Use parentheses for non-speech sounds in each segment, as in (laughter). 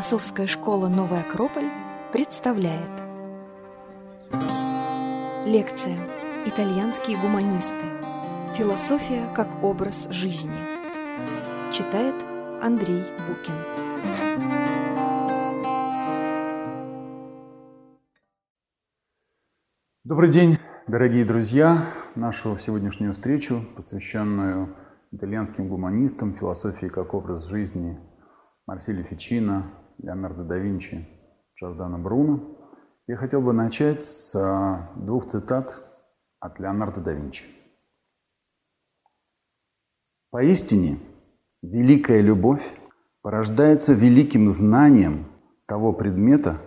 Философская школа «Новый Акрополь» представляет Лекция «Итальянские гуманисты. Философия как образ жизни» Читает Андрей Букин Добрый день, дорогие друзья! Нашу сегодняшнюю встречу, посвященную итальянским гуманистам, философии как образ жизни Марсилio Фичино, Леонардо да Винчи, Джордано Бруно, я хотел бы начать с а, двух цитат от Леонардо да Винчи. Поистине, великая любовь порождается великим знанием того предмета,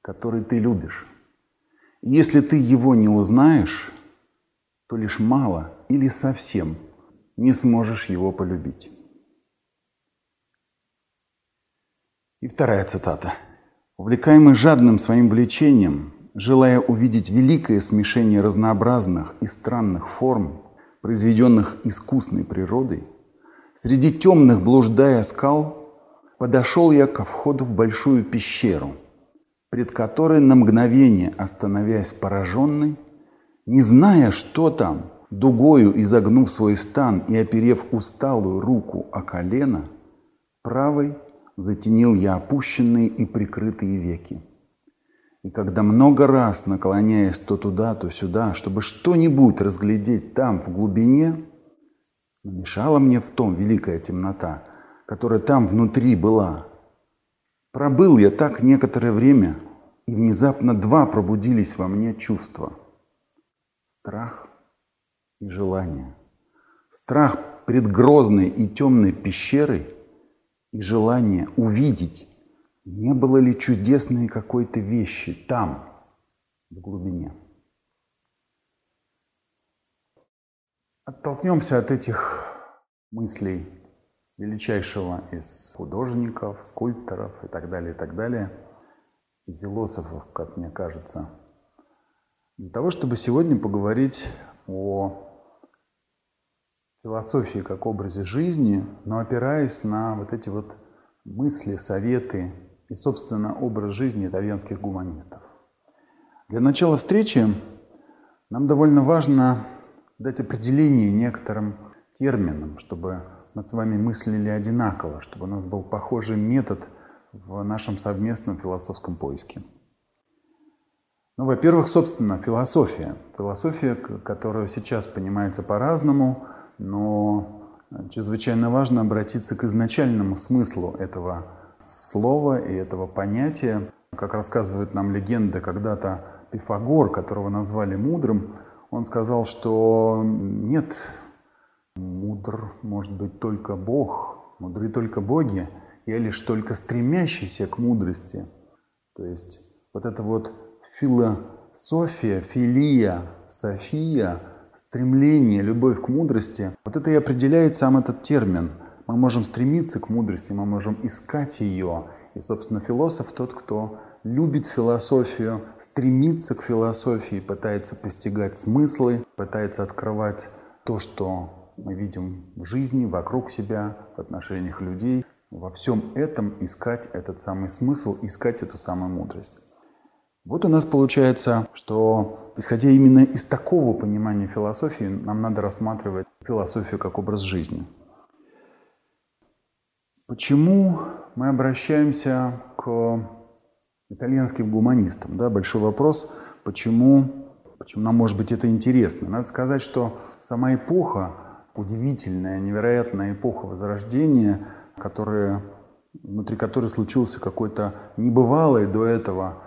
который ты любишь. Если ты его не узнаешь, то лишь мало или совсем не сможешь его полюбить. И вторая цитата. Увлекаемый жадным своим влечением, желая увидеть великое смешение разнообразных и странных форм, произведенных искусной природой, среди темных блуждая скал, подошел я ко входу в большую пещеру, пред которой на мгновение, остановясь пораженный, не зная, что там, дугою изогнув свой стан и оперев усталую руку о колено, правой затенил я опущенные и прикрытые веки. И когда много раз, наклоняясь то туда, то сюда, чтобы что-нибудь разглядеть там, в глубине, мешала мне в том великая темнота, которая там внутри была. Пробыл я так некоторое время, и внезапно два пробудились во мне чувства. Страх и желание. Страх пред грозной и темной пещерой – и желание увидеть, не было ли чудесной какой-то вещи там, в глубине. Оттолкнемся от этих мыслей величайшего из художников, скульпторов и так далее, и так далее, и философов, как мне кажется, для того, чтобы сегодня поговорить о философии как образе жизни, но опираясь на вот эти вот мысли, советы и, собственно, образ жизни итальянских гуманистов. Для начала встречи нам довольно важно дать определение некоторым терминам, чтобы мы с вами мыслили одинаково, чтобы у нас был похожий метод в нашем совместном философском поиске. Ну, во-первых, собственно, философия. Философия, которая сейчас понимается по-разному – но чрезвычайно важно обратиться к изначальному смыслу этого слова и этого понятия. Как рассказывает нам легенда, когда-то Пифагор, которого назвали мудрым, он сказал, что нет, мудр может быть только Бог, мудры только боги, я лишь только стремящийся к мудрости. То есть вот это вот философия, филия, софия – стремление, любовь к мудрости, вот это и определяет сам этот термин. Мы можем стремиться к мудрости, мы можем искать ее. И, собственно, философ тот, кто любит философию, стремится к философии, пытается постигать смыслы, пытается открывать то, что мы видим в жизни, вокруг себя, в отношениях людей. Во всем этом искать этот самый смысл, искать эту самую мудрость. Вот у нас получается, что исходя именно из такого понимания философии, нам надо рассматривать философию как образ жизни. Почему мы обращаемся к итальянским гуманистам? Да, большой вопрос, почему, почему нам, может быть, это интересно. Надо сказать, что сама эпоха, удивительная, невероятная эпоха Возрождения, которая, внутри которой случился какой-то небывалый до этого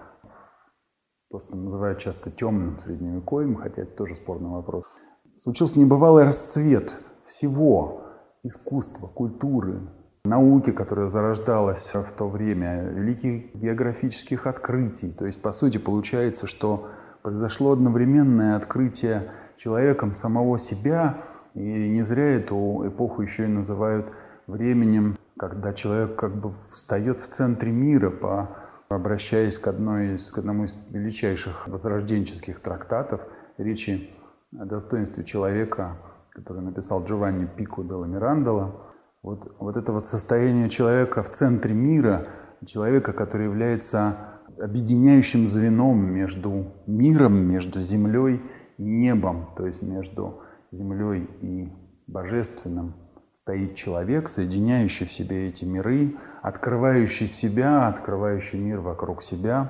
то, что называют часто темным средневековьем, хотя это тоже спорный вопрос, случился небывалый расцвет всего искусства, культуры, науки, которая зарождалась в то время, великих географических открытий. То есть, по сути, получается, что произошло одновременное открытие человеком самого себя, и не зря эту эпоху еще и называют временем, когда человек как бы встает в центре мира по Обращаясь к, одной из, к одному из величайших возрожденческих трактатов, речи о достоинстве человека, который написал Джованни Пико де Мирандола, вот, вот это вот состояние человека в центре мира, человека, который является объединяющим звеном между миром, между землей и небом, то есть между землей и божественным стоит человек, соединяющий в себе эти миры, открывающий себя, открывающий мир вокруг себя.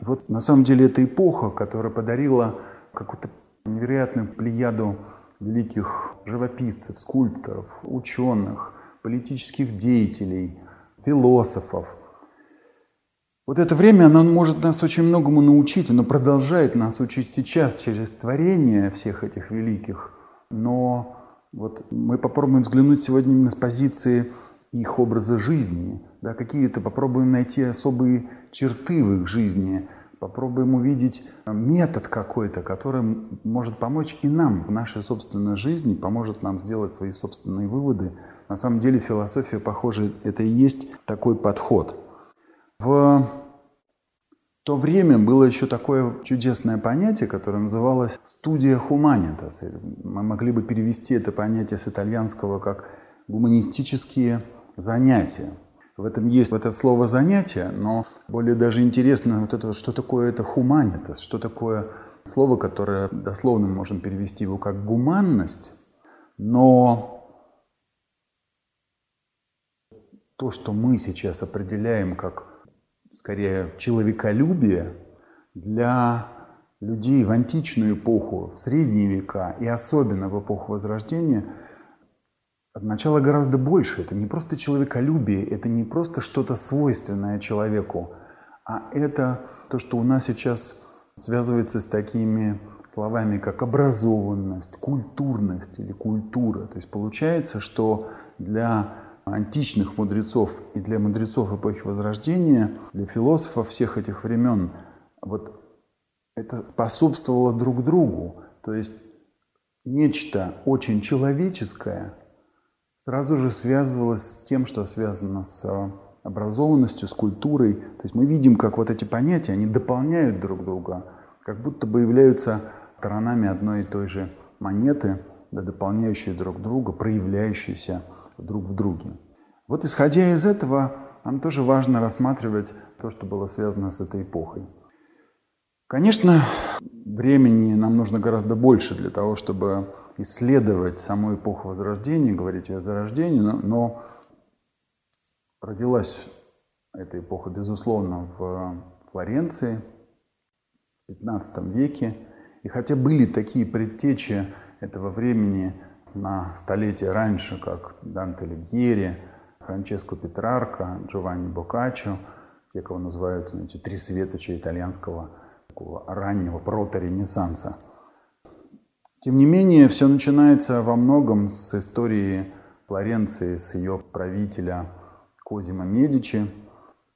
И вот на самом деле это эпоха, которая подарила какую-то невероятную плеяду великих живописцев, скульпторов, ученых, политических деятелей, философов. Вот это время, оно может нас очень многому научить, оно продолжает нас учить сейчас через творение всех этих великих. Но вот мы попробуем взглянуть сегодня именно с позиции их образа жизни, да, какие-то попробуем найти особые черты в их жизни, попробуем увидеть метод какой-то, который может помочь и нам в нашей собственной жизни, поможет нам сделать свои собственные выводы. На самом деле философия, похоже, это и есть такой подход. В то время было еще такое чудесное понятие, которое называлось «студия хуманитас». Мы могли бы перевести это понятие с итальянского как «гуманистические занятия». В этом есть вот это слово «занятие», но более даже интересно вот это, что такое это «хуманитас», что такое слово, которое дословно мы можем перевести его как «гуманность», но то, что мы сейчас определяем как скорее, человеколюбие для людей в античную эпоху, в средние века и особенно в эпоху Возрождения означало гораздо больше. Это не просто человеколюбие, это не просто что-то свойственное человеку, а это то, что у нас сейчас связывается с такими словами, как образованность, культурность или культура. То есть получается, что для античных мудрецов и для мудрецов эпохи Возрождения, для философов всех этих времен, вот это способствовало друг другу. То есть нечто очень человеческое сразу же связывалось с тем, что связано с образованностью, с культурой. То есть мы видим, как вот эти понятия, они дополняют друг друга, как будто бы являются сторонами одной и той же монеты, дополняющие друг друга, проявляющиеся друг в друге. Вот исходя из этого, нам тоже важно рассматривать то, что было связано с этой эпохой. Конечно, времени нам нужно гораздо больше для того, чтобы исследовать саму эпоху Возрождения, говорить о зарождении, но, но родилась эта эпоха, безусловно, в Флоренции в 15 веке. И хотя были такие предтечи этого времени на столетие раньше, как Данте Лигьери, Франческо Петрарко, Джованни Боккаччо, те, кого называют знаете, три светоча итальянского такого раннего прото-ренессанса. Тем не менее, все начинается во многом с истории Флоренции, с ее правителя Козима Медичи,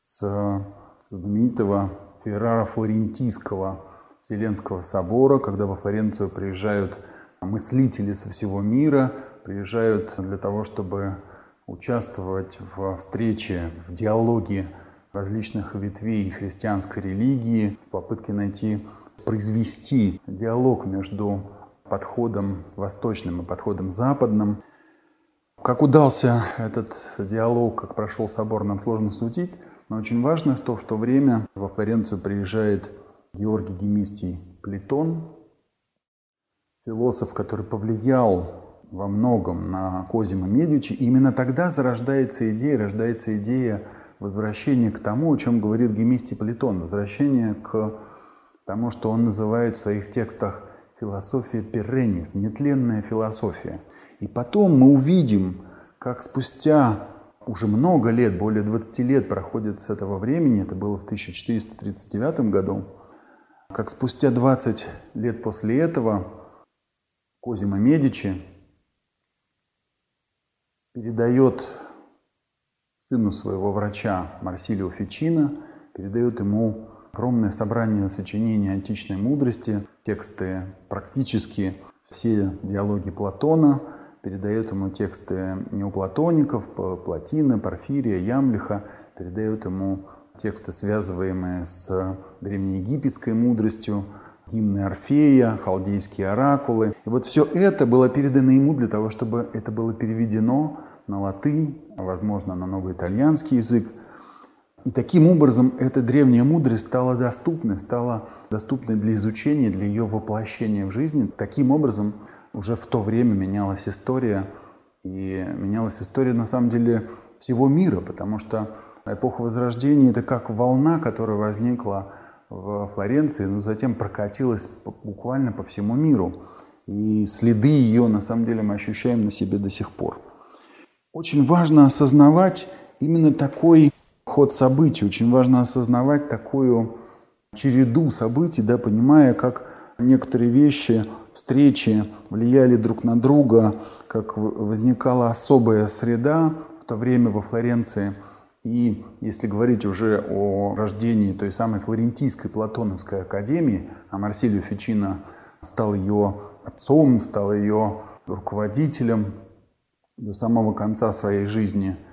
с знаменитого Феррара Флорентийского Вселенского собора, когда во Флоренцию приезжают мыслители со всего мира приезжают для того, чтобы участвовать в встрече, в диалоге различных ветвей христианской религии, в попытке найти, произвести диалог между подходом восточным и подходом западным. Как удался этот диалог, как прошел собор, нам сложно судить, но очень важно, что в то время во Флоренцию приезжает Георгий Гемистий Плетон, философ, который повлиял во многом на Козима Медичи, именно тогда зарождается идея, рождается идея возвращения к тому, о чем говорит Гемистий Платон, возвращение к тому, что он называет в своих текстах философия перенис, нетленная философия. И потом мы увидим, как спустя уже много лет, более 20 лет проходит с этого времени, это было в 1439 году, как спустя 20 лет после этого Козима Медичи передает сыну своего врача Марсилио Фичино, передает ему огромное собрание сочинений античной мудрости, тексты практически все диалоги Платона, передает ему тексты неоплатоников, Платина, Порфирия, Ямлиха, передает ему тексты, связываемые с древнеегипетской мудростью, гимны Орфея, халдейские оракулы. И вот все это было передано ему для того, чтобы это было переведено на латынь, возможно, на новый итальянский язык. И таким образом эта древняя мудрость стала доступной, стала доступной для изучения, для ее воплощения в жизни. Таким образом уже в то время менялась история, и менялась история на самом деле всего мира, потому что эпоха Возрождения – это как волна, которая возникла в Флоренции, но затем прокатилась буквально по всему миру. И следы ее, на самом деле, мы ощущаем на себе до сих пор. Очень важно осознавать именно такой ход событий. Очень важно осознавать такую череду событий, да, понимая, как некоторые вещи, встречи влияли друг на друга, как возникала особая среда в то время во Флоренции. И если говорить уже о рождении той самой флорентийской платоновской академии, а Марсилио Фичино стал ее отцом, стал ее руководителем до самого конца своей жизни –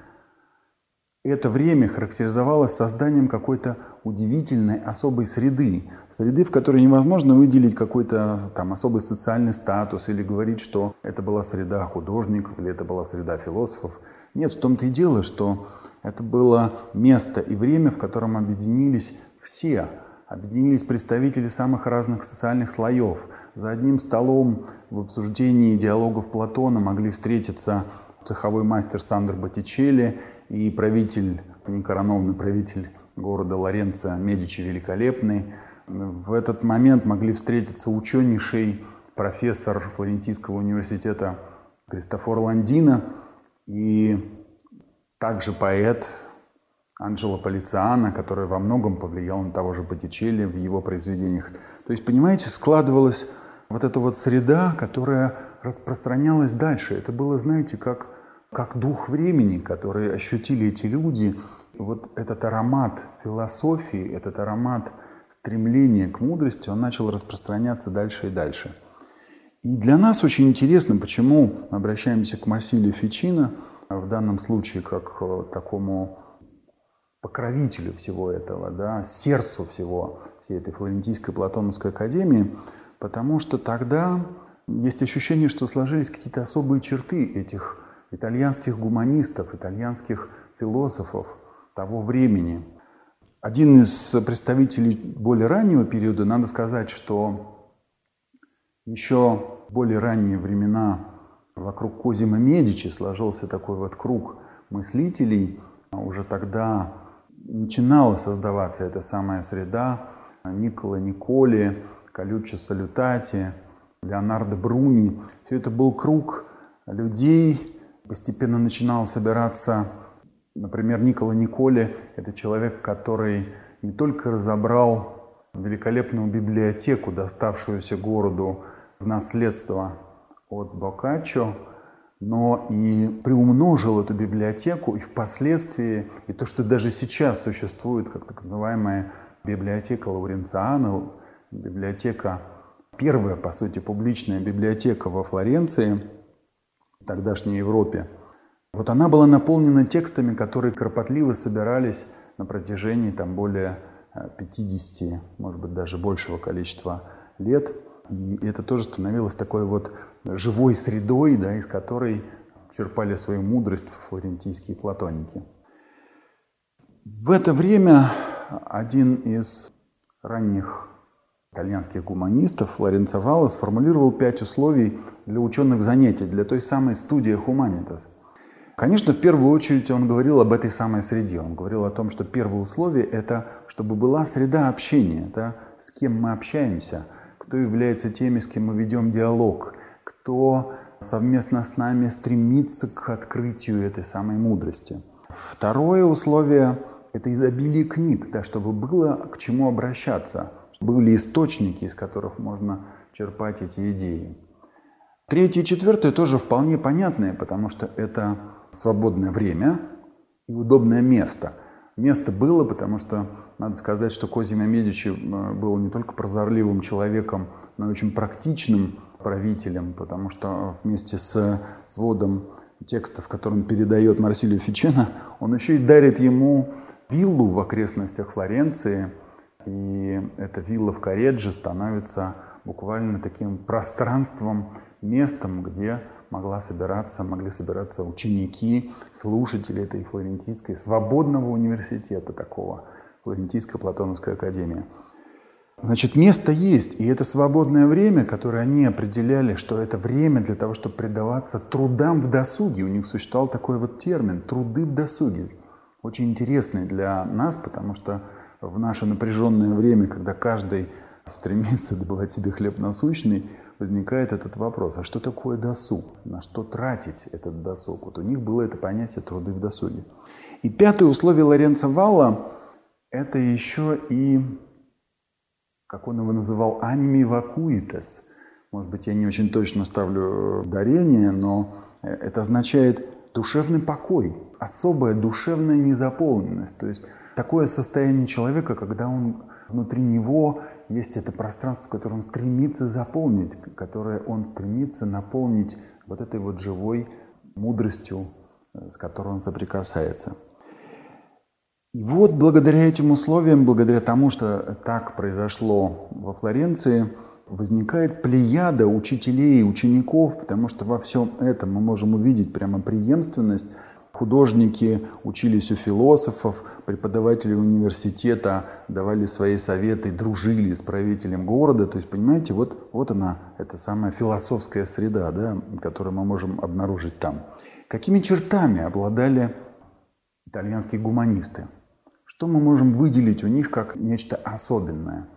это время характеризовалось созданием какой-то удивительной особой среды. Среды, в которой невозможно выделить какой-то там особый социальный статус или говорить, что это была среда художников или это была среда философов. Нет, в том-то и дело, что это было место и время, в котором объединились все. Объединились представители самых разных социальных слоев. За одним столом в обсуждении диалогов Платона могли встретиться цеховой мастер Сандер Боттичелли и правитель, некороновный правитель города Лоренцо Медичи Великолепный. В этот момент могли встретиться ученейший профессор Флорентийского университета Кристофор Ландина и также поэт Анджело Полициано, который во многом повлиял на того же Боттичелли в его произведениях. То есть, понимаете, складывалась вот эта вот среда, которая распространялась дальше. Это было, знаете, как как дух времени, который ощутили эти люди, вот этот аромат философии, этот аромат стремления к мудрости, он начал распространяться дальше и дальше. И для нас очень интересно, почему обращаемся к Марсилию Фичино, в данном случае как к такому покровителю всего этого, да, сердцу всего, всей этой флорентийской платоновской академии, потому что тогда есть ощущение, что сложились какие-то особые черты этих итальянских гуманистов, итальянских философов того времени. Один из представителей более раннего периода, надо сказать, что еще более ранние времена вокруг Козима Медичи сложился такой вот круг мыслителей. Уже тогда начинала создаваться эта самая среда Никола Николи, Калюччо Салютати, Леонардо Бруни. Все это был круг людей, постепенно начинал собираться, например, Никола Николи. Это человек, который не только разобрал великолепную библиотеку, доставшуюся городу в наследство от Бокаччо, но и приумножил эту библиотеку, и впоследствии, и то, что даже сейчас существует, как так называемая библиотека Лауренциана, библиотека, первая, по сути, публичная библиотека во Флоренции – тогдашней Европе. Вот она была наполнена текстами, которые кропотливо собирались на протяжении там, более 50, э, может быть, даже большего количества лет. И это тоже становилось такой вот живой средой, да, из которой черпали свою мудрость флорентийские платоники. В это время один из ранних итальянских гуманистов Флоренцо Валло сформулировал пять условий для ученых занятий, для той самой студии Humanitas. Конечно, в первую очередь он говорил об этой самой среде. Он говорил о том, что первое условие – это чтобы была среда общения, да, с кем мы общаемся, кто является теми, с кем мы ведем диалог, кто совместно с нами стремится к открытию этой самой мудрости. Второе условие – это изобилие книг, да, чтобы было к чему обращаться – были источники, из которых можно черпать эти идеи. Третье и четвертое тоже вполне понятное, потому что это свободное время и удобное место. Место было, потому что надо сказать, что Козимо Медичи э, был не только прозорливым человеком, но и очень практичным правителем, потому что вместе с сводом текстов, который он передает Марсилию Фичино, он еще и дарит ему виллу в окрестностях Флоренции – и эта вилла в Каредже становится буквально таким пространством, местом, где могла собираться, могли собираться ученики, слушатели этой флорентийской свободного университета такого, Флорентийская Платоновская академия. Значит, место есть, и это свободное время, которое они определяли, что это время для того, чтобы предаваться трудам в досуге. У них существовал такой вот термин «труды в досуге». Очень интересный для нас, потому что в наше напряженное время, когда каждый стремится добывать себе хлеб насущный, возникает этот вопрос, а что такое досуг? На что тратить этот досуг? Вот у них было это понятие труды в досуге. И пятое условие Лоренца Валла – это еще и как он его называл, аними вакуитес. Может быть, я не очень точно ставлю ударение, но это означает душевный покой, особая душевная незаполненность. То есть такое состояние человека, когда он внутри него есть это пространство, которое он стремится заполнить, которое он стремится наполнить вот этой вот живой мудростью, с которой он соприкасается. И вот благодаря этим условиям, благодаря тому, что так произошло во Флоренции, возникает плеяда учителей и учеников, потому что во всем этом мы можем увидеть прямо преемственность. Художники учились у философов, преподаватели университета давали свои советы, дружили с правителем города. То есть, понимаете, вот, вот она, эта самая философская среда, да, которую мы можем обнаружить там. Какими чертами обладали итальянские гуманисты? Что мы можем выделить у них как нечто особенное?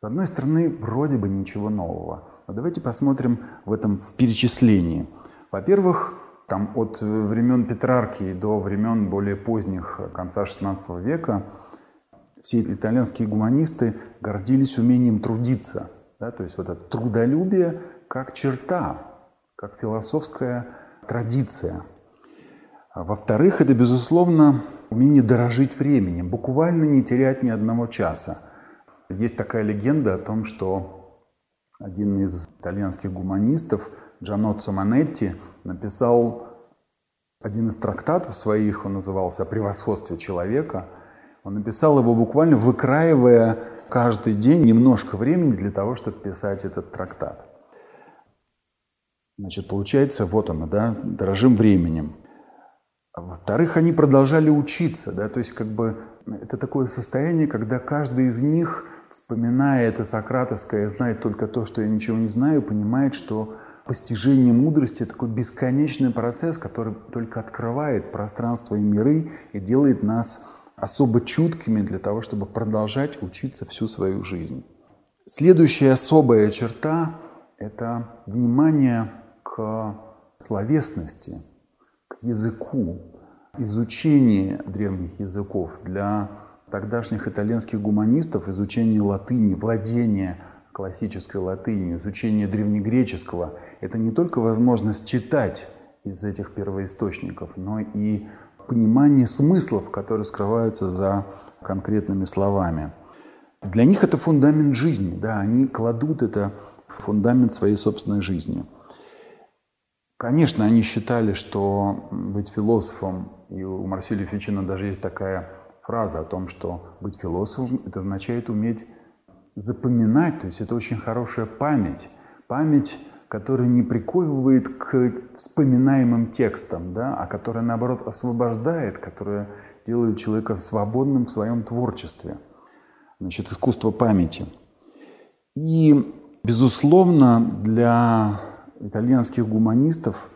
С одной стороны, вроде бы ничего нового. Но давайте посмотрим в этом в перечислении. Во-первых, там от времен Петрарки до времен более поздних, конца XVI века, все итальянские гуманисты гордились умением трудиться. Да? То есть вот это трудолюбие как черта, как философская традиция. Во-вторых, это, безусловно, умение дорожить временем, буквально не терять ни одного часа. Есть такая легенда о том, что один из итальянских гуманистов, Джаноццо Манетти, написал один из трактатов своих, он назывался «О превосходстве человека». Он написал его буквально выкраивая каждый день немножко времени для того, чтобы писать этот трактат. Значит, получается, вот оно, да, дорожим временем. А во-вторых, они продолжали учиться, да, то есть как бы это такое состояние, когда каждый из них, вспоминая это сократовское, знает только то, что я ничего не знаю, понимает, что постижение мудрости – такой бесконечный процесс, который только открывает пространство и миры и делает нас особо чуткими для того, чтобы продолжать учиться всю свою жизнь. Следующая особая черта – это внимание к словесности – языку, изучение древних языков для тогдашних итальянских гуманистов, изучение латыни, владение классической латынью, изучение древнегреческого – это не только возможность читать из этих первоисточников, но и понимание смыслов, которые скрываются за конкретными словами. Для них это фундамент жизни, да, они кладут это фундамент своей собственной жизни – Конечно, они считали, что быть философом, и у Марсилия Фичина даже есть такая фраза о том, что быть философом – это означает уметь запоминать, то есть это очень хорошая память. Память, которая не приковывает к вспоминаемым текстам, да, а которая, наоборот, освобождает, которая делает человека свободным в своем творчестве. Значит, искусство памяти. И, безусловно, для итальянских гуманистов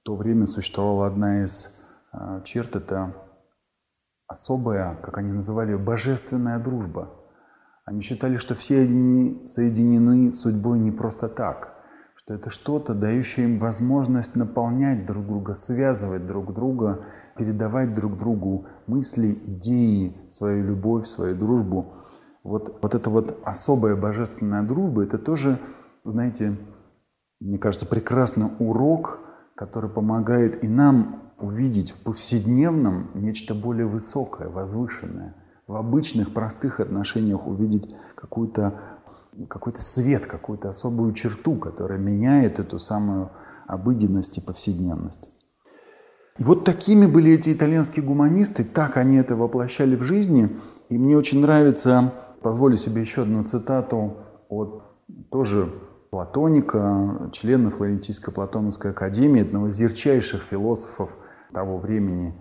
в то время существовала одна из а, черт, это особая, как они называли, божественная дружба. Они считали, что все они соединены судьбой не просто так, что это что-то, дающее им возможность наполнять друг друга, связывать друг друга, передавать друг другу мысли, идеи, свою любовь, свою дружбу. Вот, вот эта вот особая божественная дружба, это тоже, знаете, мне кажется, прекрасный урок, который помогает и нам увидеть в повседневном нечто более высокое, возвышенное. В обычных, простых отношениях увидеть какую-то какой-то свет, какую-то особую черту, которая меняет эту самую обыденность и повседневность. И вот такими были эти итальянские гуманисты, так они это воплощали в жизни. И мне очень нравится, позволю себе еще одну цитату от тоже платоника, члена Флорентийской Платоновской академии, одного из ярчайших философов того времени,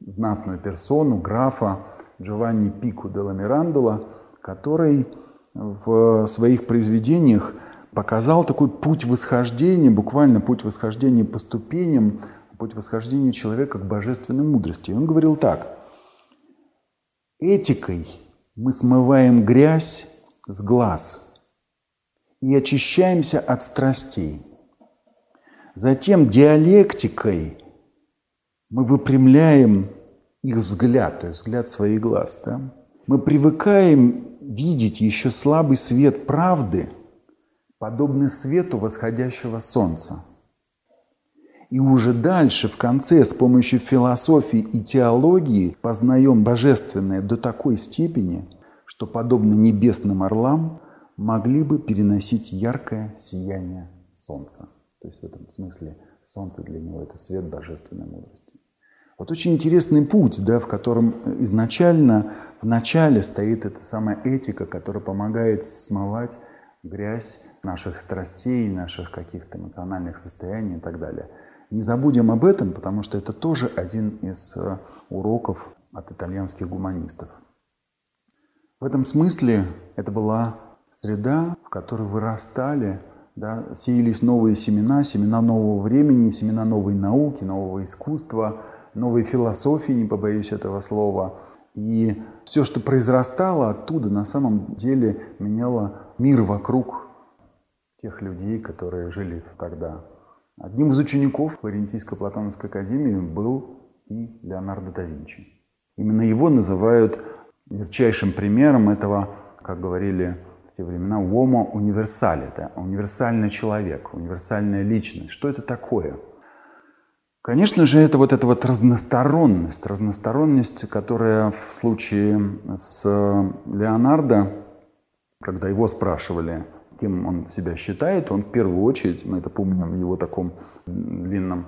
знатную персону, графа Джованни Пику де ла Мирандула, который в своих произведениях показал такой путь восхождения, буквально путь восхождения по ступеням, путь восхождения человека к божественной мудрости. И он говорил так. Этикой мы смываем грязь с глаз и очищаемся от страстей. Затем диалектикой мы выпрямляем их взгляд, то есть взгляд своих глаз. Да? Мы привыкаем видеть еще слабый свет правды, подобный свету восходящего солнца. И уже дальше, в конце, с помощью философии и теологии познаем божественное до такой степени, что, подобно небесным орлам, могли бы переносить яркое сияние солнца. То есть в этом смысле солнце для него – это свет божественной мудрости. Вот очень интересный путь, да, в котором изначально, в начале стоит эта самая этика, которая помогает смывать грязь наших страстей, наших каких-то эмоциональных состояний и так далее. Не забудем об этом, потому что это тоже один из э, уроков от итальянских гуманистов. В этом смысле это была среда, в которой вырастали, да, сеялись новые семена, семена нового времени, семена новой науки, нового искусства – новой философии, не побоюсь этого слова. И все, что произрастало оттуда, на самом деле меняло мир вокруг тех людей, которые жили тогда. Одним из учеников Флорентийской Платоновской академии был и Леонардо да Винчи. Именно его называют ярчайшим примером этого, как говорили те времена, homo universale, да, универсальный человек, универсальная личность. Что это такое? Конечно же, это вот эта вот разносторонность, разносторонность, которая в случае с Леонардо, когда его спрашивали, кем он себя считает, он в первую очередь, мы это помним в его таком длинном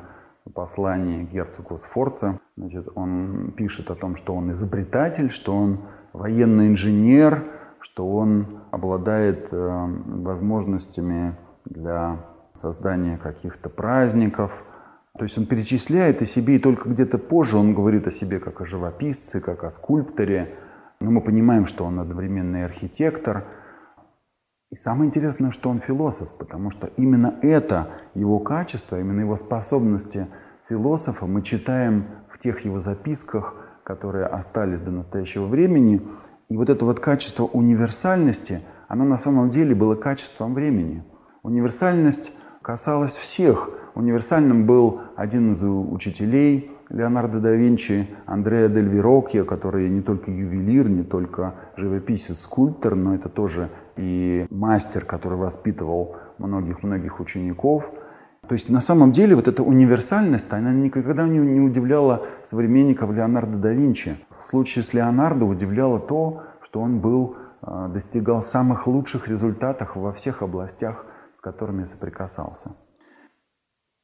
послании герцогу Сфорца, значит, он пишет о том, что он изобретатель, что он военный инженер, что он обладает э, возможностями для создания каких-то праздников – то есть он перечисляет о себе, и только где-то позже он говорит о себе как о живописце, как о скульпторе. Но мы понимаем, что он одновременно и архитектор. И самое интересное, что он философ, потому что именно это его качество, именно его способности философа мы читаем в тех его записках, которые остались до настоящего времени. И вот это вот качество универсальности, оно на самом деле было качеством времени. Универсальность касалась всех – Универсальным был один из учителей Леонардо да Винчи, Андреа дель Вирокья, который не только ювелир, не только живописец, скульптор, но это тоже и мастер, который воспитывал многих-многих учеников. То есть на самом деле вот эта универсальность, она никогда не, не удивляла современников Леонардо да Винчи. В случае с Леонардо удивляло то, что он был, а, достигал самых лучших результатов во всех областях, с которыми соприкасался.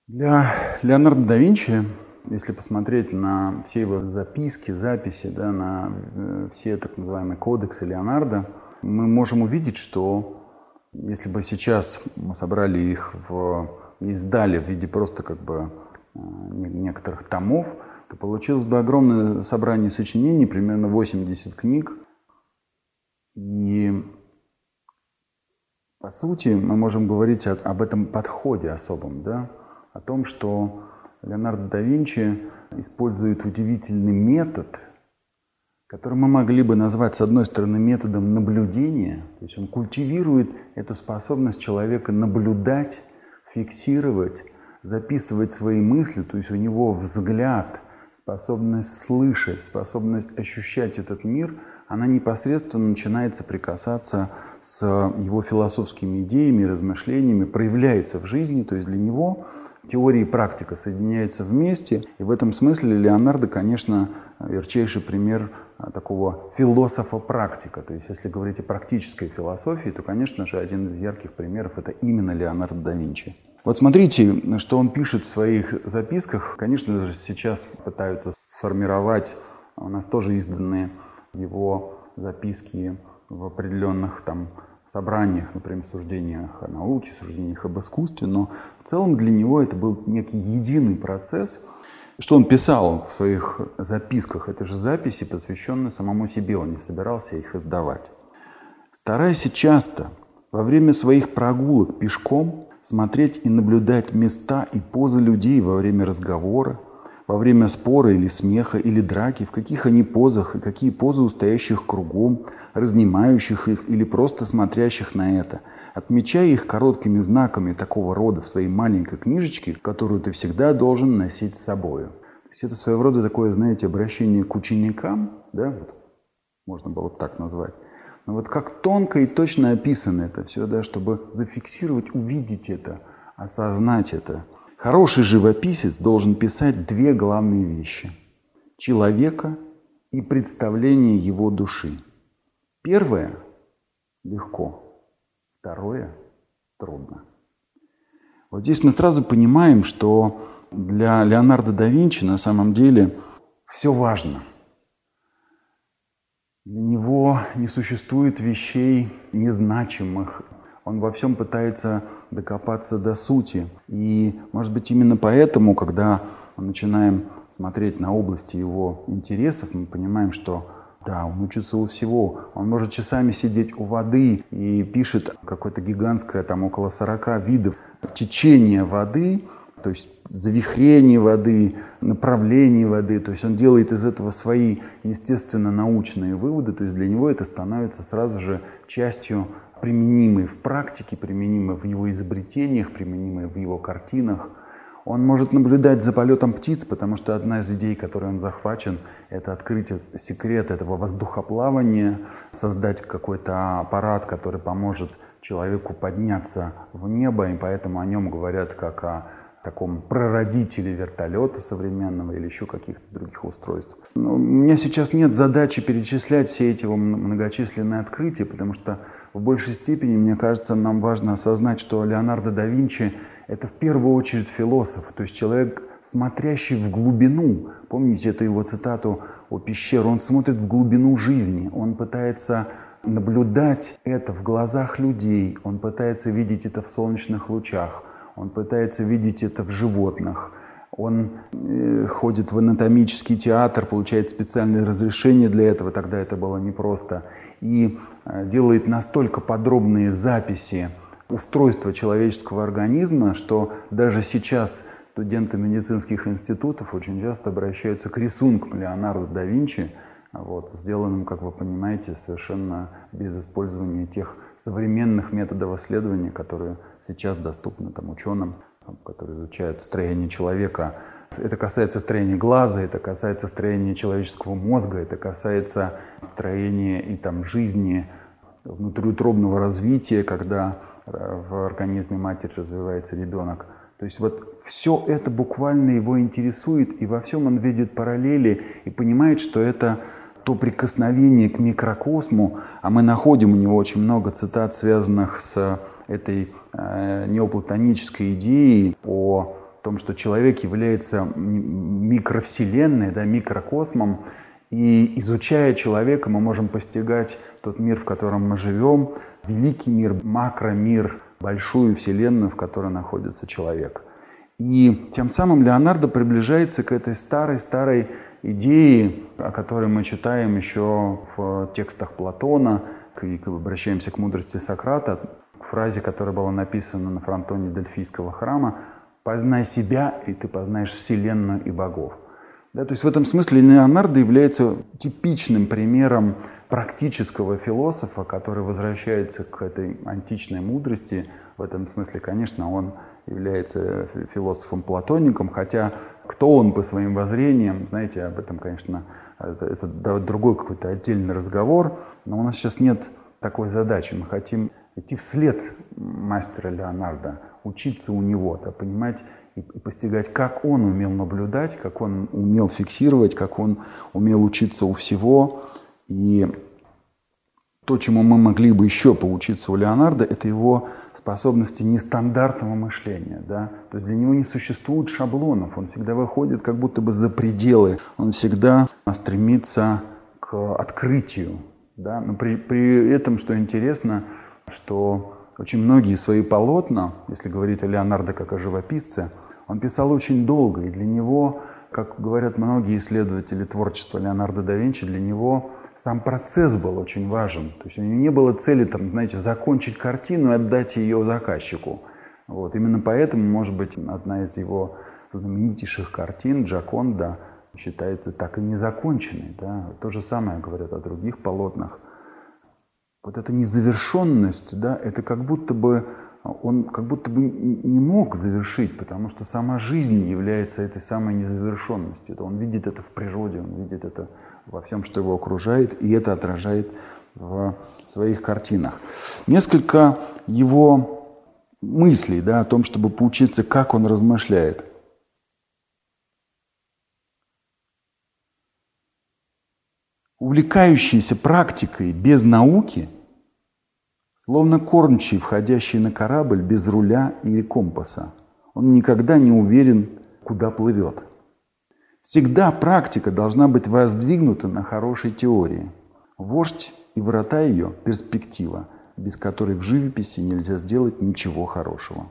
Для Леонардо да Винчи, если посмотреть на все его записки, записи, да, на э, все так называемые кодексы Леонардо, мы можем увидеть, что если бы сейчас мы собрали их в, издали в виде просто как бы э, некоторых томов, то получилось бы огромное собрание сочинений, примерно 80 книг. И по сути мы можем говорить об этом подходе особом, да, о том, что Леонардо да Винчи использует удивительный метод, который мы могли бы назвать, с одной стороны, методом наблюдения, то есть он культивирует эту способность человека наблюдать, фиксировать, записывать свои мысли, то есть у него взгляд, способность слышать, способность ощущать этот мир, она непосредственно начинает соприкасаться с его философскими идеями, размышлениями, проявляется в жизни, то есть для него теория и практика соединяются вместе. И в этом смысле Леонардо, конечно, ярчайший пример такого философа-практика. То есть, если говорить о практической философии, то, конечно же, один из ярких примеров – это именно Леонардо да Винчи. Вот смотрите, что он пишет в своих записках. Конечно же, сейчас пытаются сформировать, у нас тоже изданные его записки в определенных там собраниях, например, суждениях о науке, суждениях об искусстве, но в целом для него это был некий единый процесс. Что он писал в своих записках, это же записи, посвященные самому себе, он не собирался их издавать. Старайся часто во время своих прогулок пешком смотреть и наблюдать места и позы людей во время разговора, во время спора или смеха или драки, в каких они позах и какие позы у стоящих кругом, разнимающих их или просто смотрящих на это, отмечая их короткими знаками такого рода в своей маленькой книжечке, которую ты всегда должен носить с собой. То есть это своего рода такое, знаете, обращение к ученикам, да, вот, можно было бы так назвать. Но вот как тонко и точно описано это все, да, чтобы зафиксировать, увидеть это, осознать это. Хороший живописец должен писать две главные вещи. Человека и представление его души. Первое легко, второе трудно. Вот здесь мы сразу понимаем, что для Леонардо да Винчи на самом деле все важно – для него не существует вещей незначимых. Он во всем пытается докопаться до сути. И, может быть, именно поэтому, когда мы начинаем смотреть на области его интересов, мы понимаем, что да, он учится у всего. Он может часами сидеть у воды и пишет какое-то гигантское, там около 40 видов течения воды, то есть завихрение воды, направление воды. То есть он делает из этого свои, естественно, научные выводы. То есть для него это становится сразу же частью применимой в практике, применимой в его изобретениях, применимой в его картинах. Он может наблюдать за полетом птиц, потому что одна из идей, которой он захвачен, это открыть секрет этого воздухоплавания, создать какой-то аппарат, который поможет человеку подняться в небо, и поэтому о нем говорят как о таком прародителе вертолета современного или еще каких-то других устройств. Но у меня сейчас нет задачи перечислять все эти многочисленные открытия, потому что в большей степени, мне кажется, нам важно осознать, что Леонардо да Винчи — это в первую очередь философ, то есть человек, смотрящий в глубину. Помните эту его цитату о пещере? Он смотрит в глубину жизни, он пытается наблюдать это в глазах людей, он пытается видеть это в солнечных лучах, он пытается видеть это в животных. Он э, ходит в анатомический театр, получает специальное разрешение для этого, тогда это было непросто, и э, делает настолько подробные записи устройства человеческого организма, что даже сейчас студенты медицинских институтов очень часто обращаются к рисункам Леонардо да Винчи, вот, сделанным, как вы понимаете, совершенно без использования тех современных методов исследования, которые сейчас доступны там, ученым, которые изучают строение человека. Это касается строения глаза, это касается строения человеческого мозга, это касается строения и там, жизни, внутриутробного развития, когда в организме матери развивается ребенок. То есть вот все это буквально его интересует, и во всем он видит параллели и понимает, что это то прикосновение к микрокосму, а мы находим у него очень много цитат, связанных с этой э, неоплатонической идеей о том, что человек является микровселенной, да, микрокосмом, и изучая человека, мы можем постигать тот мир, в котором мы живем, великий мир, макромир, большую вселенную, в которой находится человек. И тем самым Леонардо приближается к этой старой-старой идеи, о которой мы читаем еще в текстах Платона, и обращаемся к мудрости Сократа, к фразе, которая была написана на фронтоне Дельфийского храма «Познай себя, и ты познаешь Вселенную и богов». Да, то есть в этом смысле Леонардо является типичным примером практического философа, который возвращается к этой античной мудрости. В этом смысле, конечно, он является философом-платоником, хотя кто он по своим воззрениям, знаете, об этом, конечно, это, это другой какой-то отдельный разговор, но у нас сейчас нет такой задачи. Мы хотим идти вслед мастера Леонардо, учиться у него, да, понимать и, постигать, как он умел наблюдать, как он умел фиксировать, как он умел учиться у всего. И то, чему мы могли бы еще поучиться у Леонардо, это его способности нестандартного мышления. Да? То есть для него не существует шаблонов, он всегда выходит как будто бы за пределы, он всегда стремится к открытию. Да? Но при, при этом, что интересно, что очень многие свои полотна, если говорить о Леонардо как о живописце, он писал очень долго, и для него, как говорят многие исследователи творчества Леонардо да Винчи, для него сам процесс был очень важен. То есть у него не было цели, там, знаете, закончить картину и отдать ее заказчику. Вот. Именно поэтому, может быть, одна из его знаменитейших картин «Джаконда» считается так и незаконченной. Да? То же самое говорят о других полотнах. Вот эта незавершенность, да, это как будто бы он как будто бы не мог завершить, потому что сама жизнь является этой самой незавершенностью. Он видит это в природе, он видит это во всем, что его окружает, и это отражает в своих картинах. Несколько его мыслей да, о том, чтобы поучиться, как он размышляет. Увлекающийся практикой без науки, словно кормчий, входящий на корабль без руля или компаса, он никогда не уверен, куда плывет. Всегда практика должна быть воздвигнута на хорошей теории. Вождь и врата ее – перспектива, без которой в живописи нельзя сделать ничего хорошего.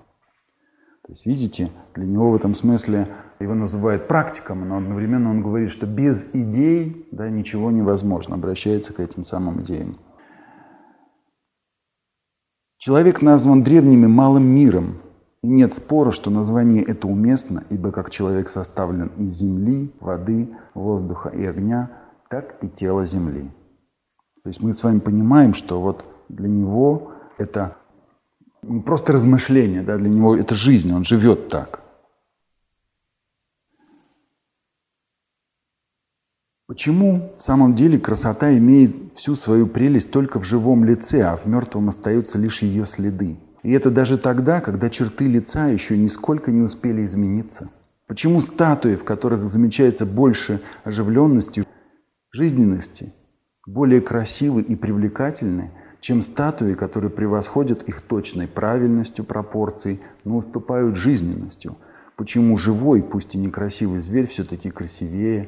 То есть, видите, для него в этом смысле его называют практиком, но одновременно он говорит, что без идей да, ничего невозможно, обращается к этим самым идеям. Человек назван древними малым миром, и нет спора, что название это уместно, ибо как человек составлен из земли, воды, воздуха и огня, так и тело земли. То есть мы с вами понимаем, что вот для него это не просто размышление, да, для него это жизнь, он живет так. Почему в самом деле красота имеет всю свою прелесть только в живом лице, а в мертвом остаются лишь ее следы? И это даже тогда, когда черты лица еще нисколько не успели измениться. Почему статуи, в которых замечается больше оживленности, жизненности, более красивы и привлекательны, чем статуи, которые превосходят их точной правильностью пропорций, но уступают жизненностью. Почему живой, пусть и некрасивый зверь, все-таки красивее,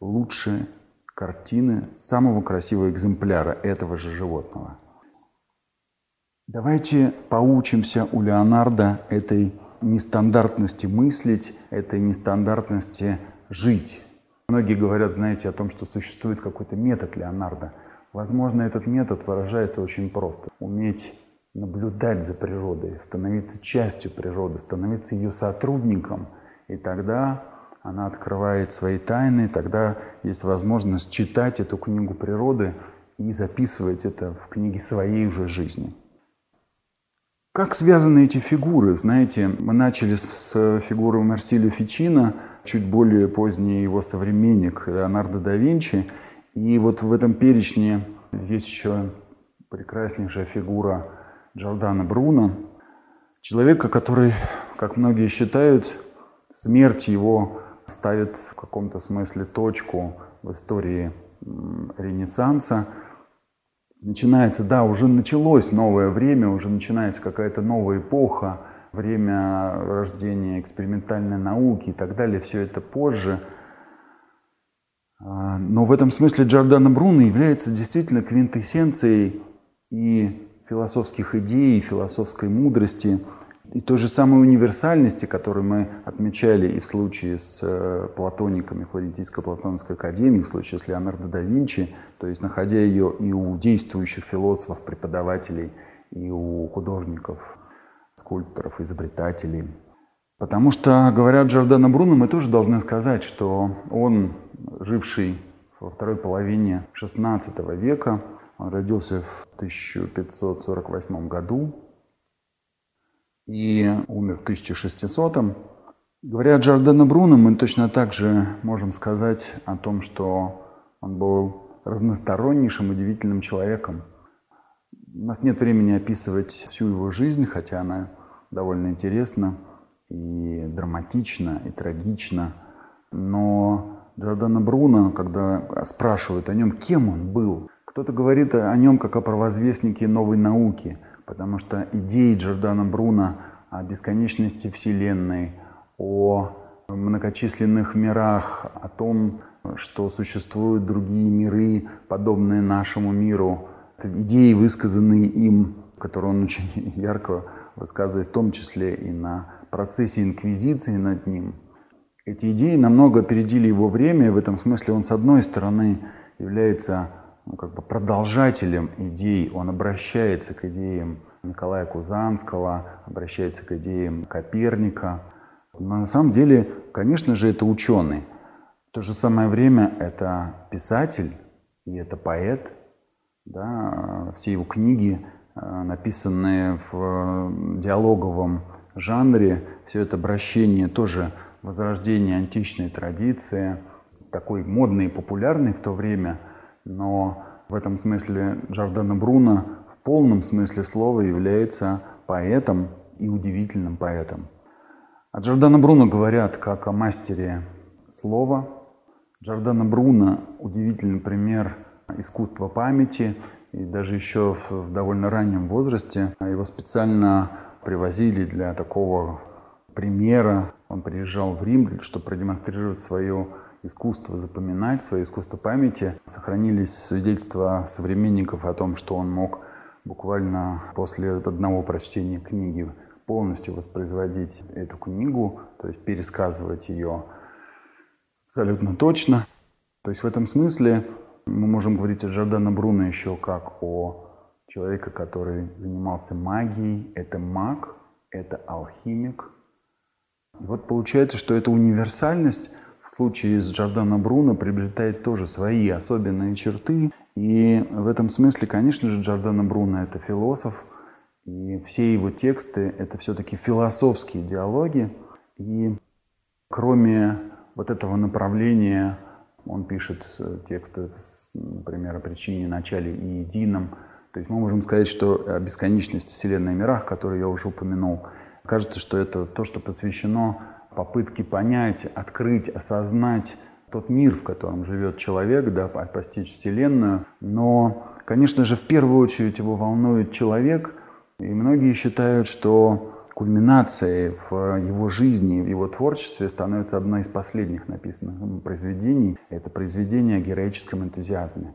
лучше картины самого красивого экземпляра этого же животного. Давайте поучимся у Леонардо этой нестандартности мыслить, этой нестандартности жить. Многие говорят, знаете, о том, что существует какой-то метод Леонардо – Возможно, этот метод выражается очень просто. Уметь наблюдать за природой, становиться частью природы, становиться ее сотрудником. И тогда она открывает свои тайны, тогда есть возможность читать эту книгу природы и записывать это в книге своей уже жизни. Как связаны эти фигуры? Знаете, мы начали с фигуры Марсилио Фичино, чуть более поздний его современник Леонардо да Винчи – и вот в этом перечне есть еще прекраснейшая фигура Джордана Бруно, человека, который, как многие считают, смерть его ставит в каком-то смысле точку в истории Ренессанса. Начинается, да, уже началось новое время, уже начинается какая-то новая эпоха, время рождения экспериментальной науки и так далее. Все это позже – а, но в этом смысле Джордано Бруно является действительно квинтэссенцией и философских идей, и философской мудрости, и той же самой универсальности, которую мы отмечали и в случае с э, платониками Флорентийско-Платоновской академии, в случае с Леонардо да Винчи, то есть находя ее и у действующих философов, преподавателей, и у художников, скульпторов, изобретателей. Потому что, говоря Джордано Бруно, мы тоже должны сказать, что он живший во второй половине XVI века. Он родился в 1548 году и умер в 1600. Говоря о Джордано Бруно, мы точно так же можем сказать о том, что он был разностороннейшим, удивительным человеком. У нас нет времени описывать всю его жизнь, хотя она довольно интересна и драматична, и трагична. Но Джордана Бруно, когда спрашивают о нем, кем он был, кто-то говорит о нем как о провозвестнике новой науки, потому что идеи Джордана Бруно о бесконечности Вселенной, о многочисленных мирах, о том, что существуют другие миры, подобные нашему миру, идеи, высказанные им которую он очень (laughs) ярко высказывает, в том числе и на процессе инквизиции над ним. Эти идеи намного опередили его время, и в этом смысле он, с одной стороны, является ну, как бы продолжателем идей, он обращается к идеям Николая Кузанского, обращается к идеям Коперника. Но на самом деле, конечно же, это ученый. В то же самое время это писатель и это поэт. Да, все его книги, э, написанные в диалоговом жанре, все это обращение тоже возрождение античной традиции, такой модный и популярный в то время, но в этом смысле Джордано Бруно в полном смысле слова является поэтом и удивительным поэтом. О Джордано Бруно говорят как о мастере слова. Джордано Бруно – удивительный пример искусства памяти, и даже еще в довольно раннем возрасте его специально привозили для такого примера. Он приезжал в Рим, чтобы продемонстрировать свое искусство запоминать, свое искусство памяти. Сохранились свидетельства современников о том, что он мог буквально после одного прочтения книги полностью воспроизводить эту книгу, то есть пересказывать ее абсолютно точно. То есть в этом смысле мы можем говорить о Джордано Бруно еще как о человеке, который занимался магией. Это маг, это алхимик. И вот получается, что эта универсальность случае с Джордано Бруно приобретает тоже свои особенные черты. И в этом смысле, конечно же, Джордано Бруно – это философ, и все его тексты – это все-таки философские диалоги. И кроме вот этого направления, он пишет тексты, например, о причине, начале и едином. То есть мы можем сказать, что бесконечность Вселенной и мирах, которую я уже упомянул, кажется, что это то, что посвящено попытки понять, открыть, осознать тот мир, в котором живет человек, да, постичь Вселенную. Но, конечно же, в первую очередь его волнует человек, и многие считают, что кульминацией в его жизни, в его творчестве становится одно из последних написанных произведений. Это произведение о героическом энтузиазме.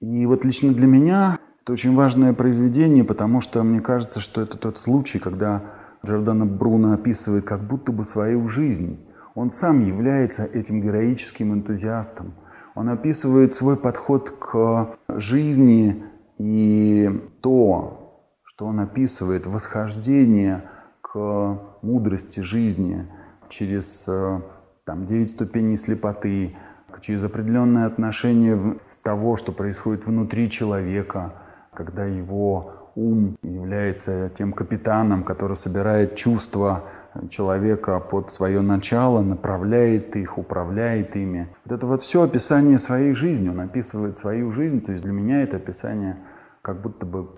И вот лично для меня это очень важное произведение, потому что мне кажется, что это тот случай, когда Джордано Бруно описывает как будто бы свою жизнь. Он сам является этим героическим энтузиастом. Он описывает свой подход к жизни и то, что он описывает, восхождение к мудрости жизни через э, там, 9 ступеней слепоты, через определенное отношение того, что происходит внутри человека, когда его ум является тем капитаном, который собирает чувства человека под свое начало, направляет их, управляет ими. Вот это вот все описание своей жизни, он описывает свою жизнь, то есть для меня это описание как будто бы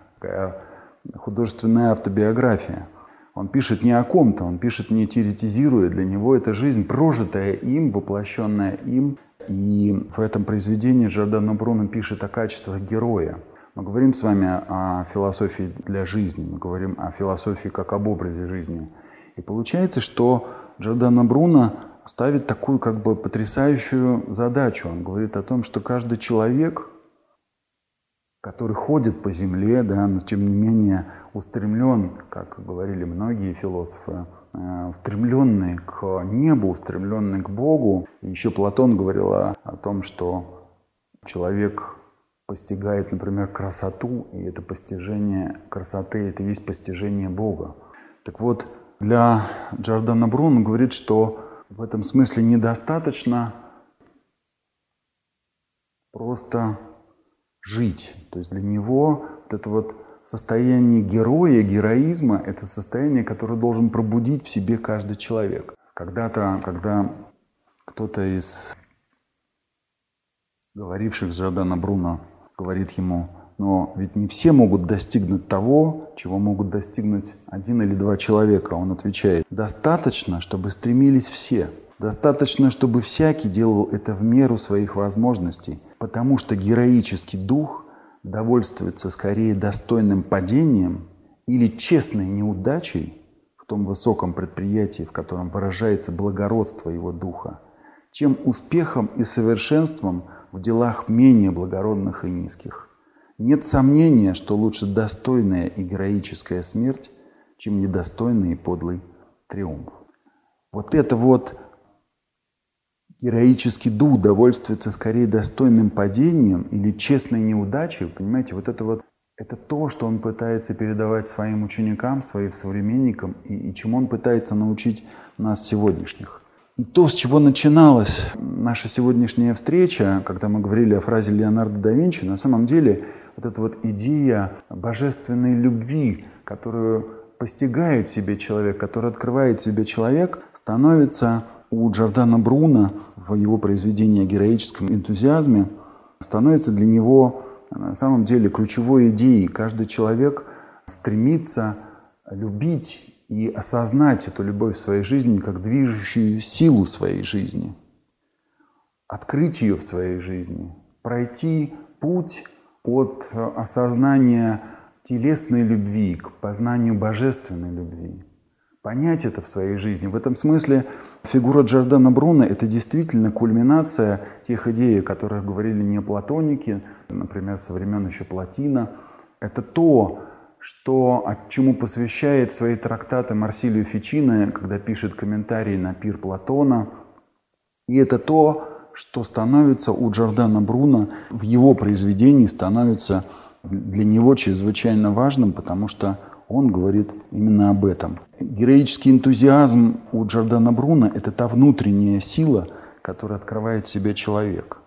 художественная автобиография. Он пишет не о ком-то, он пишет не теоретизируя, для него это жизнь, прожитая им, воплощенная им. И в этом произведении Жордано Бруно пишет о качествах героя. Мы говорим с вами о философии для жизни, мы говорим о философии как об образе жизни. И получается, что Джордано Бруно ставит такую как бы потрясающую задачу. Он говорит о том, что каждый человек, который ходит по земле, да, но тем не менее устремлен, как говорили многие философы, э, устремленный к небу, устремленный к Богу. Еще Платон говорил о, о том, что человек постигает, например, красоту, и это постижение красоты, это есть постижение Бога. Так вот, для Джордана Бруно говорит, что в этом смысле недостаточно просто жить. То есть для него вот это вот состояние героя, героизма – это состояние, которое должен пробудить в себе каждый человек. Когда-то, когда кто-то из говоривших с Джордана Бруно говорит ему, но ведь не все могут достигнуть того, чего могут достигнуть один или два человека. Он отвечает, достаточно, чтобы стремились все. Достаточно, чтобы всякий делал это в меру своих возможностей, потому что героический дух довольствуется скорее достойным падением или честной неудачей в том высоком предприятии, в котором выражается благородство его духа, чем успехом и совершенством в делах менее благородных и низких. Нет сомнения, что лучше достойная и героическая смерть, чем недостойный и подлый триумф. Вот это вот героический дух довольствуется скорее достойным падением или честной неудачей, понимаете, вот это вот это то, что он пытается передавать своим ученикам, своим современникам, и, и чему он пытается научить нас сегодняшних. То, с чего начиналась наша сегодняшняя встреча, когда мы говорили о фразе Леонардо да Винчи, на самом деле вот эта вот идея божественной любви, которую постигает себе человек, которую открывает себе человек, становится у Джордана Бруна в его произведении о героическом энтузиазме, становится для него на самом деле ключевой идеей. Каждый человек стремится любить и осознать эту любовь в своей жизни как движущую силу своей жизни, открыть ее в своей жизни, пройти путь от осознания телесной любви к познанию божественной любви, понять это в своей жизни. В этом смысле фигура Джордана Бруно – это действительно кульминация тех идей, о которых говорили неоплатоники, например, со времен еще Платина. Это то, что, чему посвящает свои трактаты Марсилию Фичино, когда пишет комментарии на пир Платона. И это то, что становится у Джордана Бруно в его произведении становится для него чрезвычайно важным, потому что он говорит именно об этом. Героический энтузиазм у Джордана Бруно – это та внутренняя сила, которая открывает в себе человек.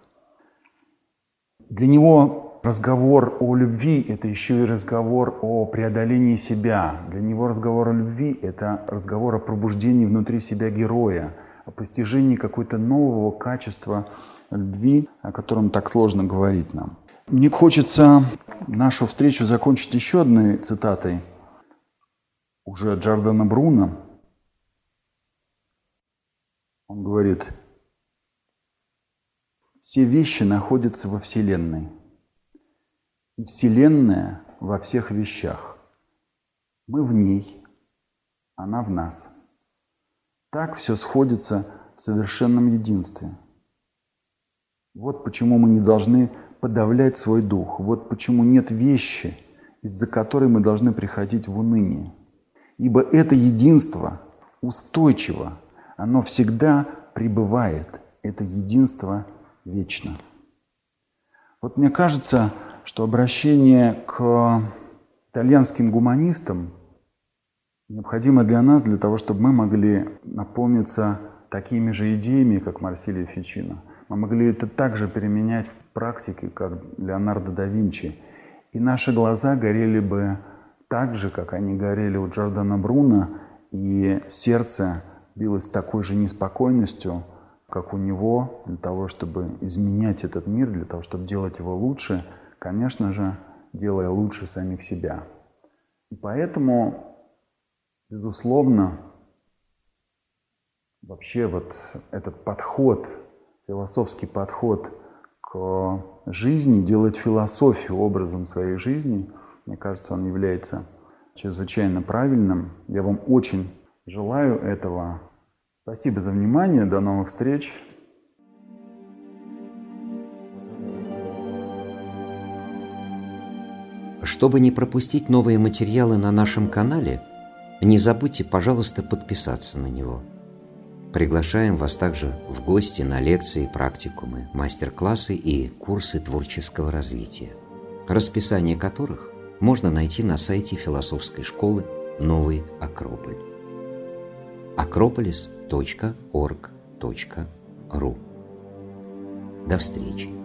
Для него разговор о любви – это еще и разговор о преодолении себя. Для него разговор о любви – это разговор о пробуждении внутри себя героя, о постижении какой-то нового качества любви, о котором так сложно говорить нам. Мне хочется нашу встречу закончить еще одной цитатой уже Джордана Бруно. Он говорит, все вещи находятся во Вселенной – Вселенная во всех вещах. Мы в ней, она в нас. Так все сходится в совершенном единстве. Вот почему мы не должны подавлять свой дух. Вот почему нет вещи, из-за которой мы должны приходить в уныние. Ибо это единство устойчиво, оно всегда пребывает. Это единство вечно. Вот мне кажется, что обращение к итальянским гуманистам необходимо для нас, для того, чтобы мы могли наполниться такими же идеями, как Марсилия Фичино. Мы могли это также применять в практике, как Леонардо да Винчи. И наши глаза горели бы так же, как они горели у Джордана Бруно, и сердце билось с такой же неспокойностью, как у него, для того, чтобы изменять этот мир, для того, чтобы делать его лучше – конечно же, делая лучше самих себя. И поэтому, безусловно, вообще вот этот подход, философский подход к жизни, делать философию образом своей жизни, мне кажется, он является чрезвычайно правильным. Я вам очень желаю этого. Спасибо за внимание. До новых встреч. Чтобы не пропустить новые материалы на нашем канале, не забудьте, пожалуйста, подписаться на него. Приглашаем вас также в гости на лекции, практикумы, мастер-классы и курсы творческого развития, расписание которых можно найти на сайте философской школы «Новый Акрополь» акрополис.орг.ру До встречи!